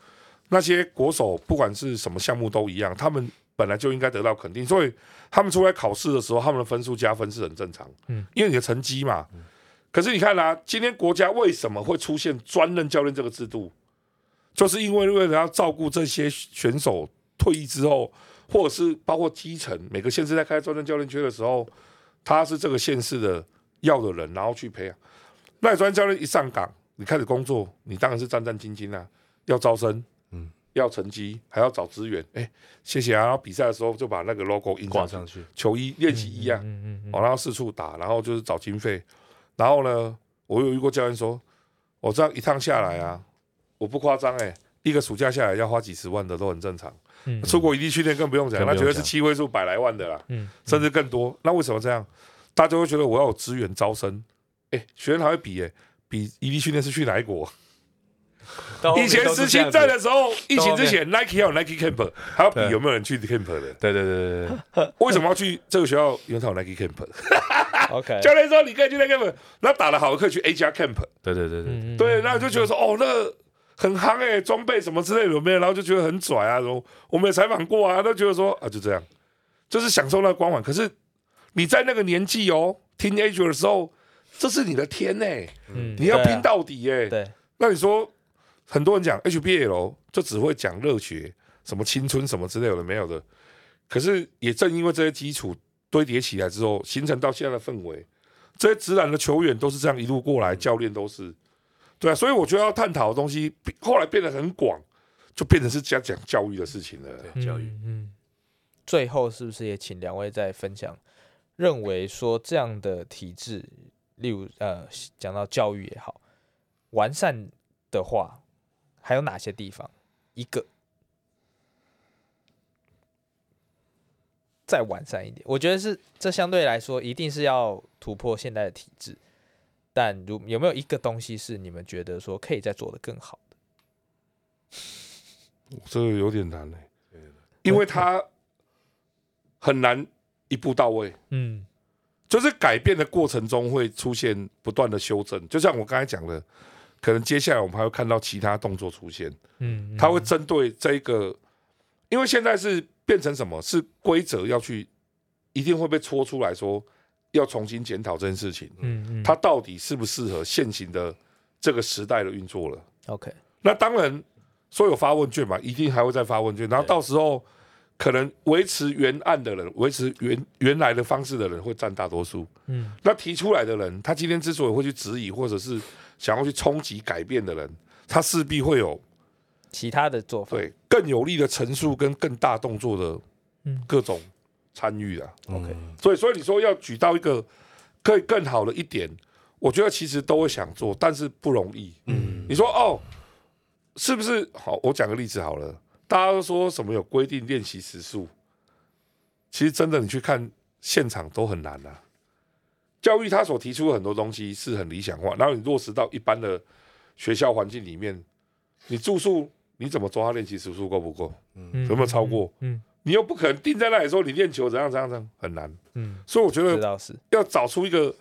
D: 那些国手不管是什么项目都一样，他们本来就应该得到肯定，所以他们出来考试的时候，他们的分数加分是很正常。嗯，因为你的成绩嘛。可是你看啦、啊，今天国家为什么会出现专任教练这个制度？就是因为为了要照顾这些选手退役之后，或者是包括基层每个县市在开专任教练缺的时候，他是这个县市的。要的人，然后去培养。那你专业教练一上岗，你开始工作，你当然是战战兢兢啊，要招生，嗯，要成绩，还要找资源。哎、欸，谢谢啊！然后比赛的时候就把那个 logo 印挂，上去球衣、练习衣啊，嗯嗯嗯，哦，然后四处打，然后就是找经费。然后呢，我有遇过教练说，我这样一趟下来啊，我不夸张，哎，一个暑假下来要花几十万的都很正常。嗯，出国异地训练更不用讲，那绝对是七位数、百来万的啦，嗯，甚至更多。那为什么这样？大家会觉得我要有资源招生，哎、欸，学生还会比哎、欸，比异地训练是去哪一国？以前实习在的时候，疫情之前，Nike 要有 Nike Camp，还要比有没有人去 Camp 的。
C: 对对对对对。
D: 为什么要去这个学校？因为他有 Nike Camp。
B: OK。
D: 教练说你可以去 Nike Camp，那打了好的可以去 A 加 Camp。
C: 对对对对。
D: 嗯、对，那就觉得说哦，那个很夯哎，装备什么之类的有没有？然后就觉得很拽啊。然后我们也采访过啊，都觉得说啊，就这样，就是享受那个光环。可是。你在那个年纪哦，teenager 的时候，这是你的天呢、欸，嗯、你要拼到底哎、欸。
B: 对，
D: 那你说很多人讲 HBL 就只会讲热血，什么青春什么之类的没有的。可是也正因为这些基础堆叠起来之后，形成到现在的氛围，这些直男的球员都是这样一路过来，教练都是，对啊。所以我觉得要探讨的东西后来变得很广，就变成是讲讲教育的事情了。
C: 对，教育，
B: 嗯，嗯。最后是不是也请两位再分享？认为说这样的体制，例如呃，讲到教育也好，完善的话，还有哪些地方？一个再完善一点，我觉得是这相对来说一定是要突破现在的体制，但如有没有一个东西是你们觉得说可以再做的更好的？
D: 这个有点难嘞，因为它很难。一步到位，嗯，就是改变的过程中会出现不断的修正，就像我刚才讲的，可能接下来我们还会看到其他动作出现，嗯，他会针对这一个，因为现在是变成什么？是规则要去，一定会被戳出来说要重新检讨这件事情，嗯嗯，它到底适不适合现行的这个时代的运作了
B: ？OK，
D: 那当然所有发问卷嘛，一定还会再发问卷，然后到时候。可能维持原案的人，维持原原来的方式的人会占大多数。嗯，那提出来的人，他今天之所以会去质疑，或者是想要去冲击改变的人，他势必会有
B: 其他的做法，
D: 对更有力的陈述跟更大动作的各种参与啊。OK，所以所以你说要举到一个可以更好的一点，我觉得其实都会想做，但是不容易。嗯，你说哦，是不是？好，我讲个例子好了。大家都说什么有规定练习时数，其实真的你去看现场都很难啊。教育他所提出的很多东西是很理想化，然后你落实到一般的学校环境里面，你住宿你怎么抓他练习时数够不够？嗯，有没有超过？嗯，你又不可能定在那里说你练球怎样怎样怎样，很难。嗯，所以我觉得要找出一个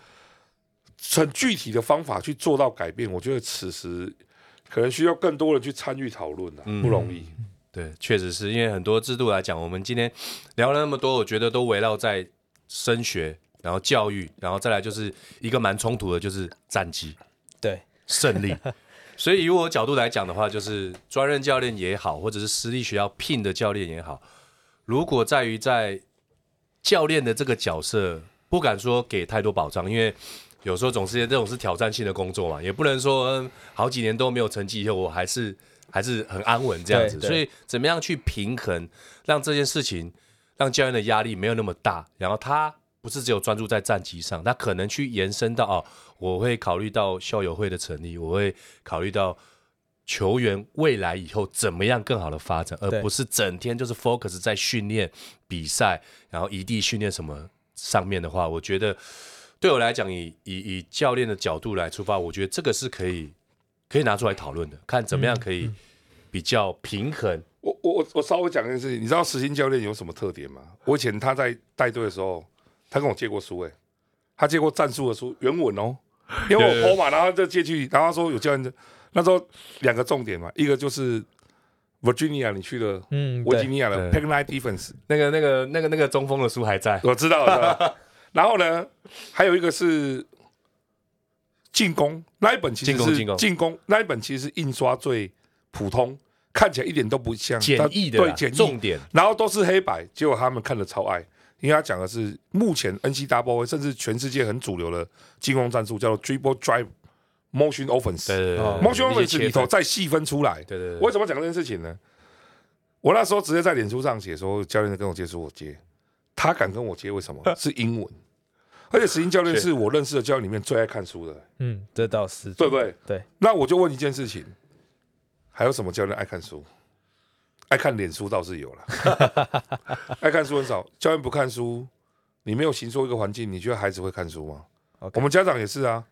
D: 很具体的方法去做到改变，我觉得此时可能需要更多人去参与讨论了，不容易。
C: 对，确实是因为很多制度来讲，我们今天聊了那么多，我觉得都围绕在升学，然后教育，然后再来就是一个蛮冲突的，就是战绩，
B: 对，
C: 胜利。所以以我角度来讲的话，就是专任教练也好，或者是私立学校聘的教练也好，如果在于在教练的这个角色，不敢说给太多保障，因为有时候总是这种是挑战性的工作嘛，也不能说、嗯、好几年都没有成绩以后，我还是。还是很安稳这样子，所以怎么样去平衡，让这件事情让教练的压力没有那么大，然后他不是只有专注在战绩上，他可能去延伸到哦，我会考虑到校友会的成立，我会考虑到球员未来以后怎么样更好的发展，而不是整天就是 focus 在训练比赛，然后异地训练什么上面的话，我觉得对我来讲，以以以教练的角度来出发，我觉得这个是可以。可以拿出来讨论的，看怎么样可以比较平衡。嗯嗯、
D: 我我我稍微讲一件事情，你知道实心教练有什么特点吗？我以前他在带队的时候，他跟我借过书、欸，哎，他借过战术的书原文哦，因为我跑嘛，然后就借去，然后他说有教练，那时候两个重点嘛，一个就是 Virginia 你去了，嗯，维吉尼亚的 Pack Line Defense，
C: 那个那个那个那个中锋的书还在，
D: 我知道，然后呢，还有一个是。进攻那一本其实是进攻那一本其实是印刷最普通，看起来一点都不像
C: 简易的，对简易。重点，
D: 然后都是黑白，结果他们看的超爱，因为他讲的是目前 N C W A 甚至全世界很主流的进攻战术，叫做 Dribble Drive Motion Offense，对对对，Motion Offense 里头再细分出来，对对对，为什么讲这件事情呢？我那时候直接在脸书上写说，教练跟我接触我接，他敢跟我接，为什么？是英文。而且石英教练是我认识的教练里面最爱看书的。
B: 嗯，这倒是
D: 对不对？
B: 对。那
D: 我就问一件事情，还有什么教练爱看书？爱看脸书倒是有了，爱看书很少。教练不看书，你没有形塑一个环境，你觉得孩子会看书吗.我们家长也是啊。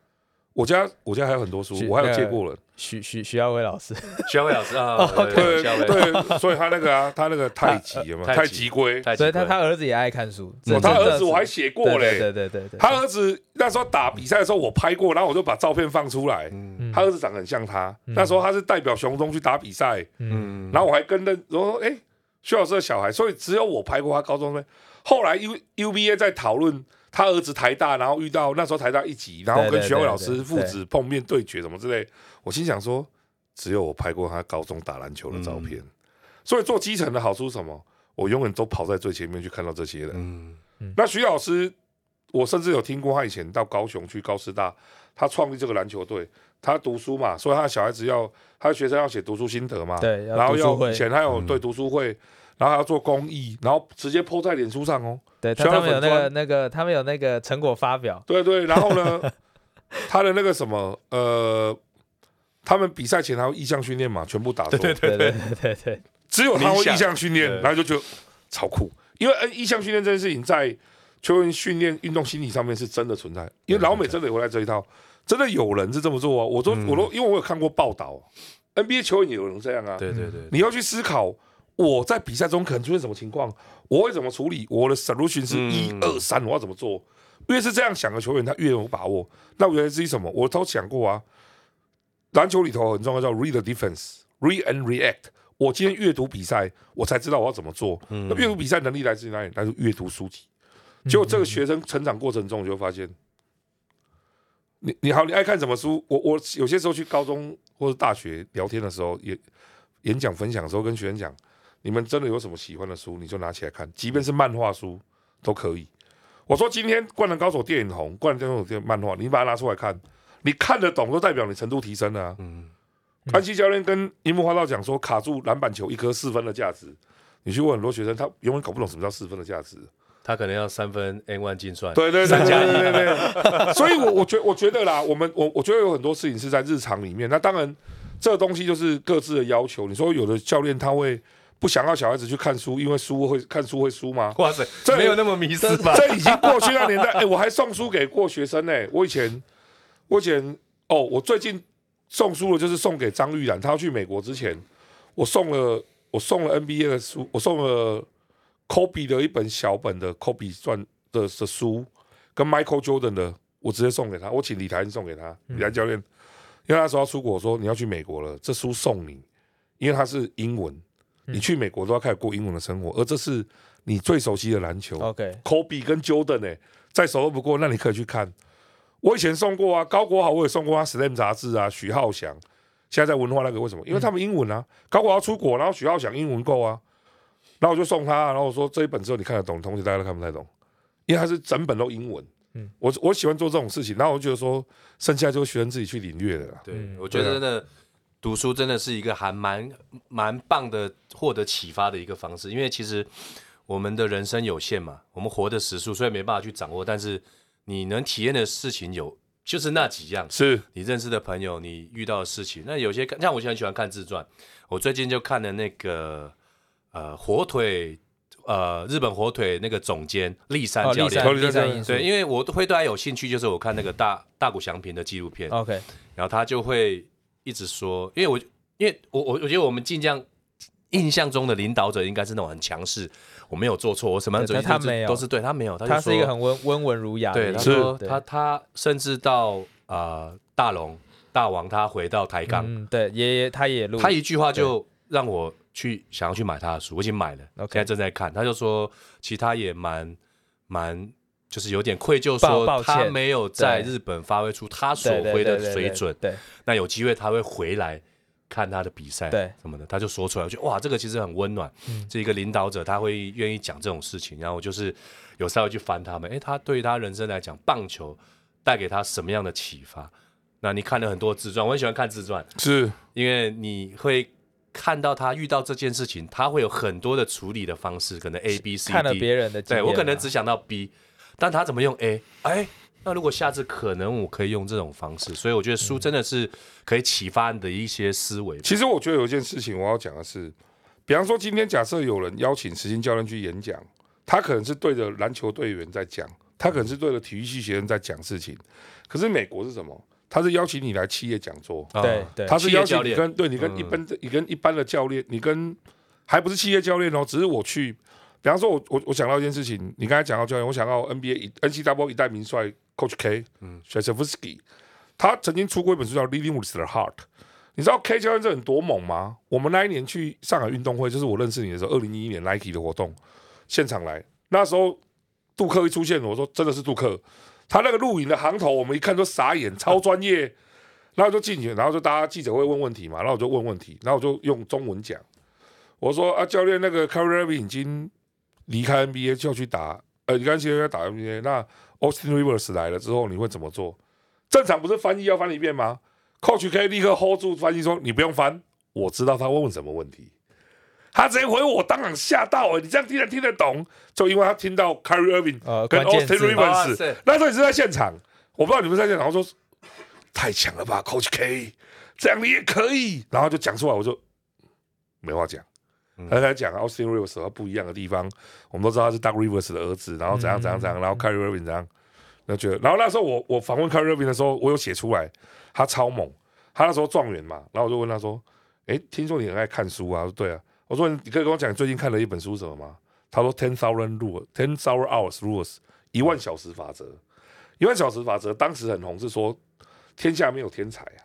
D: 我家我家还有很多书，我还有借过了。
B: 徐徐徐耀威老师，
C: 徐耀威老师啊，对
D: 对，所以他那个啊，他那个太极有没有？太极龟，
B: 所以他他儿子也爱看书。
D: 他儿子我还写过嘞，
B: 对对对对。
D: 他儿子那时候打比赛的时候，我拍过，然后我就把照片放出来。他儿子长得很像他，那时候他是代表雄中去打比赛。嗯，然后我还跟那我说哎，徐老师的小孩，所以只有我拍过他高中生。后来 U UBA 在讨论。他儿子台大，然后遇到那时候台大一级，然后跟徐伟老师父子碰面对决什么之类，我心想说，只有我拍过他高中打篮球的照片，嗯、所以做基层的好处是什么？我永远都跑在最前面去看到这些人。嗯。嗯、那徐老师，我甚至有听过他以前到高雄去高师大，他创立这个篮球队，他读书嘛，所以他的小孩子要，他的学生要写读书心得嘛，
B: 对，
D: 然后要以前他有对读书会。嗯然后还要做公益，然后直接 po 在脸书上哦。
B: 对，他们有那个那个，他们有那个成果发表。
D: 对对，然后呢，他的那个什么呃，他们比赛前还有意向训练嘛，全部打。
C: 对对对对
B: 对对。
D: 只有他会意向训练，然后就觉得超酷。因为意向训练这件事情在球员训练运动心理上面是真的存在，因为老美真的有来这一套，真的有人是这么做啊。我都我都因为我有看过报道，NBA 球员也有人这样啊。
C: 对对对，
D: 你要去思考。我在比赛中可能出现什么情况，我会怎么处理？我的 solution 是一二三，我要怎么做？越是这样想的球员，他越有把握。那我原来是什么？我都想过啊。篮球里头很重要，叫 read the defense，read and react。我今天阅读比赛，我才知道我要怎么做。那阅读比赛能力来自于哪里？来自阅读书籍。结果这个学生成长过程中，你就发现，你你好，你爱看什么书？我我有些时候去高中或者大学聊天的时候，也演讲分享的时候，跟学生讲。你们真的有什么喜欢的书，你就拿起来看，即便是漫画书都可以。我说今天《灌篮高手》电影红，《灌篮高手》电影漫画，你把它拿出来看，你看得懂，都代表你程度提升了啊。嗯，安西教练跟樱木花道讲说，卡住篮板球一颗四分的价值，你去问很多学生，他永远搞不懂什么叫四分的价值。
C: 他可能要三分 N one 精算，
D: 对对对对对对对。所以我我觉我觉得啦，我们我我觉得有很多事情是在日常里面。那当然，这个东西就是各自的要求。你说有的教练他会不想要小孩子去看书，因为书会看书会输吗？
C: 哇塞，这没有那么迷失吧？
D: 这已经过去那年代。哎、欸，我还送书给过学生呢、欸。我以前我以前哦，我最近送书的就是送给张玉然，他要去美国之前，我送了我送了 NBA 的书，我送了。Kobe 的一本小本的 Kobe 传的的书，跟 Michael Jordan 的，我直接送给他，我请李台恩送给他，李台教练，因为那时候要出国，说你要去美国了，这书送你，因为它是英文，你去美国都要开始过英文的生活，而这是你最熟悉的篮球。OK，Kobe 跟 Jordan 呢、欸，再熟都不过，那你可以去看。我以前送过啊，高国豪我也送过啊 Slam 杂志啊，许浩翔，现在在文化那个为什么？因为他们英文啊，高国豪出国，然后许浩翔英文够啊。然后我就送他，然后我说，这一本之后你看得懂，同学大家都看不太懂，因为他是整本都英文。嗯，我我喜欢做这种事情，然后我就觉得说，剩下就是学生自己去领略的。
C: 对，我觉得真的读书真的是一个还蛮蛮棒的获得启发的一个方式，因为其实我们的人生有限嘛，我们活的时数虽然没办法去掌握，但是你能体验的事情有就是那几样，
D: 是。
C: 你认识的朋友，你遇到的事情。那有些像我就很喜欢看自传，我最近就看了那个。呃，火腿，呃，日本火腿那个总监立山教练，
B: 哦、
C: 对，因为我会对他有兴趣，就是我看那个大大谷祥平的纪录片
B: ，OK，
C: 然后他就会一直说，因为我，因为我我我觉得我们晋江印象中的领导者应该是那种很强势，我没有做错，我什么样子，他没有，都是对他没有，他，
B: 他是一个很温温文儒雅的，
C: 对，他说他他甚至到啊、呃、大龙大王他回到台港、
B: 嗯，对，爷爷他也录，
C: 他一句话就让我。去想要去买他的书，我已经买了，okay. 现在正在看。他就说，其实他也蛮蛮，就是有点愧疚，说他没有在日本发挥出他所挥的水准。对，那有机会他会回来看他的比赛，对什么的，他就说出来，我觉得哇，这个其实很温暖。嗯，这一个领导者他会愿意讲这种事情，然后就是有稍微去翻他们，哎，他对于他人生来讲，棒球带给他什么样的启发？那你看了很多自传，我很喜欢看自传，
D: 是因
C: 为你会。看到他遇到这件事情，他会有很多的处理的方式，可能 A、B、C、D。
B: 看了别人的，
C: 对我可能只想到 B，但他怎么用 A？哎，那如果下次可能我可以用这种方式，所以我觉得书真的是可以启发你的一些思维。
D: 其实我觉得有一件事情我要讲的是，比方说今天假设有人邀请实心教练去演讲，他可能是对着篮球队员在讲，他可能是对着体育系学生在讲事情，可是美国是什么？他是邀请你来企业讲座，
B: 对对，
D: 他是邀请你跟对你跟一般的、嗯、你跟一般的教练，你跟还不是企业教练哦，只是我去，比方说我我我想到一件事情，你刚才讲到教练，我想到 NBA 一 NCAA 一代名帅 Coach K，嗯，Krzyzewski，他曾经出过一本书叫《Living with the Heart》，你知道 K 教练这人多猛吗？我们那一年去上海运动会，就是我认识你的时候，二零一一年 Nike 的活动现场来，那时候杜克一出现，我说真的是杜克。他那个录影的行头，我们一看都傻眼，超专业。然后就进去，然后就大家记者会问问题嘛，然后我就问问题，然后我就用中文讲。我说啊，教练，那个 Kyrie Irving 已经离开 NBA 就要去打，呃，你刚才要打 NBA，那 Austin Rivers 来了之后，你会怎么做？正常不是翻译要翻一遍吗？Coach 可以立刻 hold 住翻译说，你不用翻，我知道他会问什么问题。他直接回我，当场吓到哎！你这样听得听得懂？就因为他听到 Kyrie Irving 跟 Austin Rivers，那时候你是在现场，我不知道你们在现场。我说太强了吧，Coach K，这样你也可以。然后就讲出来，我就没话讲。他在讲 Austin Rivers 和不一样的地方，我们都知道他是 Doug Rivers 的儿子，然后怎样怎样怎样，然后 Kyrie Irving 怎样，那觉得。然后那时候我我访问 Kyrie Irving 的时候，我有写出来，他超猛。他那时候状元嘛，然后我就问他说：“哎，听说你很爱看书啊？”说：“对啊。”我说：“你可以跟我讲，你最近看了一本书什么吗？”他说：“Ten Thousand Rules，Ten Thousand Hours Rules，一万小时法则。一万小时法则当时很红，是说天下没有天才啊。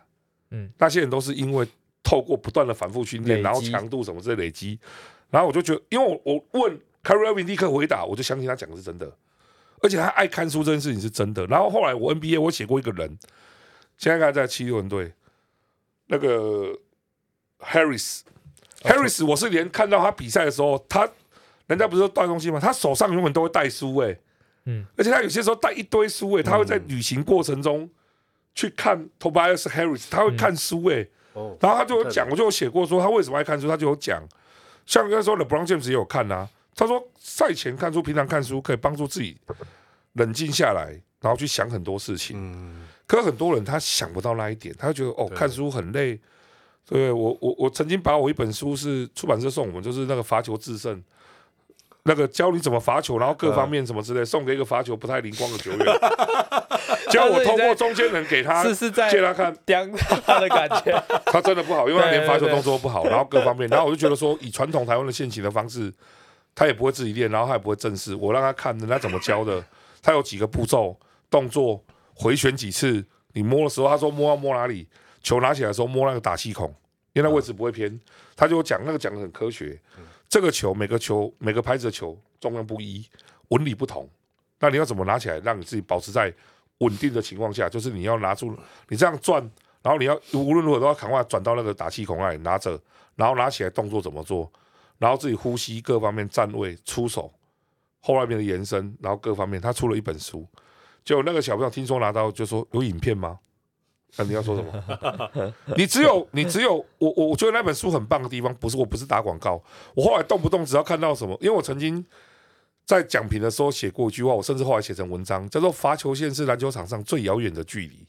D: 嗯，那些人都是因为透过不断的反复训练，然后强度什么之类累积。然后我就觉得，因为我我问 Kyrie Irving 立刻回答，我就相信他讲的是真的，而且他爱看书这件事情是真的。然后后来我 NBA 我写过一个人，现在还在七六人队，那个 Harris。” Harris，我是连看到他比赛的时候，他人家不是说带东西吗？他手上永远都会带书哎，嗯，而且他有些时候带一堆书哎，他会在旅行过程中去看 Tobias Harris，他会看书哎，哦，然后他就有讲，我就有写过说他为什么爱看书，他就有讲，像那时候 LeBron James 也有看呐，他说赛前看书，平常看书可以帮助自己冷静下来，然后去想很多事情。嗯，可很多人他想不到那一点，他觉得哦，看书很累。对，我我我曾经把我一本书是出版社送我们，就是那个罚球制胜，那个教你怎么罚球，然后各方面什么之类，送给一个罚球不太灵光的球员。结果我通过中间人给他，是是在借他看，
B: 刁他的感觉。
D: 他真的不好，因为他连罚球动作都不好，然后各方面，然后我就觉得说，以传统台湾的现行的方式，他也不会自己练，然后他也不会正式。我让他看人家怎么教的，他有几个步骤，动作回旋几次，你摸的时候，他说摸要摸哪里。球拿起来的时候摸那个打气孔，因为那位置不会偏。他就讲那个讲的很科学。这个球每个球每个拍子的球重量不一，纹理不同。那你要怎么拿起来，让你自己保持在稳定的情况下？就是你要拿出你这样转，然后你要无论如何都要赶快转到那个打气孔那里拿着，然后拿起来动作怎么做，然后自己呼吸各方面站位出手后外面的延伸，然后各方面他出了一本书。就那个小朋友听说拿到就说有影片吗？那你要说什么？你只有你只有我，我我觉得那本书很棒的地方，不是我不是打广告。我后来动不动只要看到什么，因为我曾经在讲评的时候写过一句话，我甚至后来写成文章，叫做“罚球线是篮球场上最遥远的距离”。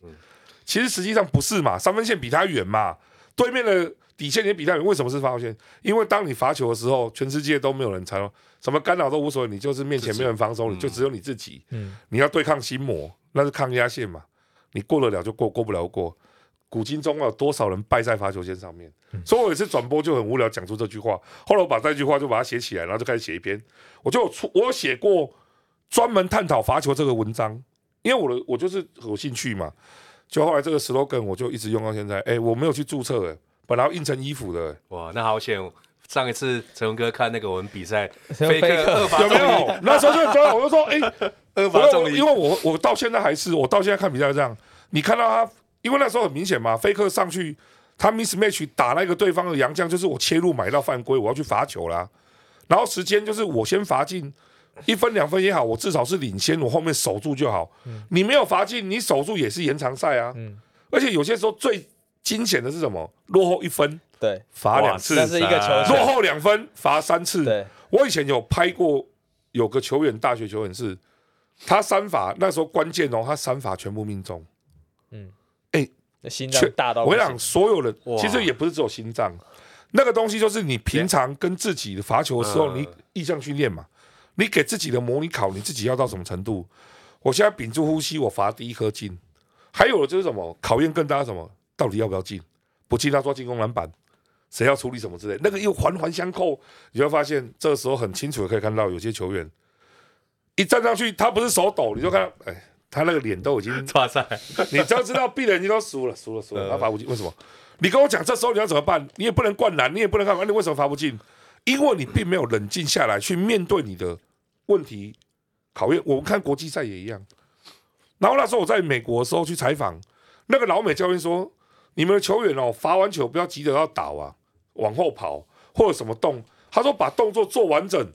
D: 其实实际上不是嘛，三分线比它远嘛，对面的底线也比它远。为什么是罚球线？因为当你罚球的时候，全世界都没有人猜，什么干扰都无所谓，你就是面前没有人防守，你就只有你自己。你要对抗心魔，那是抗压线嘛。你过得了就过，过不了过。古今中外有多少人败在罚球线上面？嗯、所以我有一次转播就很无聊，讲出这句话。后来我把这句话就把它写起来，然后就开始写一篇。我就出我有写过专门探讨罚球这个文章，因为我的我就是有兴趣嘛。就后来这个 slogan 我就一直用到现在。哎、欸，我没有去注册，哎，本来要印成衣服的。
C: 哇，那好险！上一次陈文哥看那个我们比赛，
B: 飞客
D: 有没有？那时候就很重要，我就说，哎、欸，二罚中，因为我我到现在还是，我到现在看比赛这样。你看到他，因为那时候很明显嘛，飞克上去，他 mismatch 打那个对方的洋将，就是我切入买到犯规，我要去罚球啦。然后时间就是我先罚进一分两分也好，我至少是领先，我后面守住就好。嗯、你没有罚进，你守住也是延长赛啊。嗯、而且有些时候最惊险的是什么？落后一分，
B: 对，
D: 罚两次；
B: 是一个球
D: 落后两分，罚三次。对，我以前有拍过，有个球员，大学球员是，他三罚那时候关键哦，他三罚全部命中。嗯，哎、欸，
B: 心脏大到
D: 我跟你讲，所有人其实也不是只有心脏，那个东西就是你平常跟自己的罚球的时候，你意向训练嘛，你给自己的模拟考，你自己要到什么程度？我现在屏住呼吸，我罚第一颗进，还有的就是什么考验更大，什么？到底要不要进？不进，他抓进攻篮板，谁要处理什么之类，那个又环环相扣，你会发现这个时候很清楚的可以看到，有些球员一站上去，他不是手抖，你就看到，哎。他那个脸都已经 你只要知道，闭着眼睛都输了，输了，输了，他罚不进。为什么？你跟我讲，这时候你要怎么办？你也不能灌篮，你也不能干嘛？你为什么罚不进？因为你并没有冷静下来去面对你的问题考验。我们看国际赛也一样。然后那时候我在美国的时候去采访，那个老美教练说：“你们的球员哦，罚完球不要急着要倒啊，往后跑或者什么动。”他说：“把动作做完整，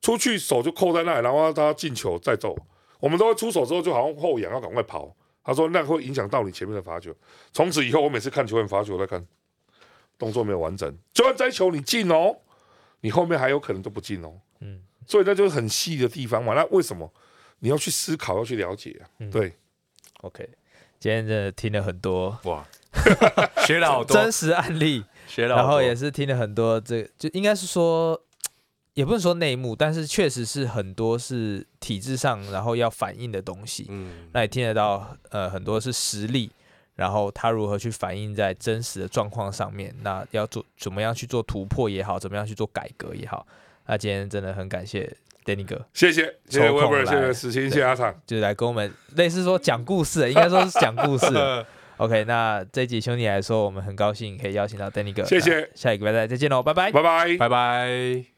D: 出去手就扣在那里，然后他进球再走。”我们都会出手之后就好像后仰要赶快跑，他说那会影响到你前面的罚球。从此以后，我每次看球员罚球，我在看动作没有完整，就算这球你进哦，你后面还有可能都不进哦。嗯，所以那就是很细的地方嘛。那为什么你要去思考，要去了解啊？嗯、对
B: ，OK，今天真的听了很多哇，
C: 学了好多
B: 真实案例，然后也是听了很多这个，就应该是说。也不能说内幕，但是确实是很多是体制上，然后要反映的东西。嗯，那也听得到，呃，很多是实力，然后他如何去反映在真实的状况上面，那要做怎么样去做突破也好，怎么样去做改革也好。那今天真的很感谢 Danny 哥，
D: 谢谢，谢谢 Weber，谢谢史清，谢谢阿长，
B: 就是来跟我们类似说讲故事，应该说是讲故事。OK，那这一集兄弟来说，我们很高兴可以邀请到 Danny 哥，
D: 谢谢，
B: 下一个拜拜再见喽，拜拜，
D: 拜拜，
C: 拜拜。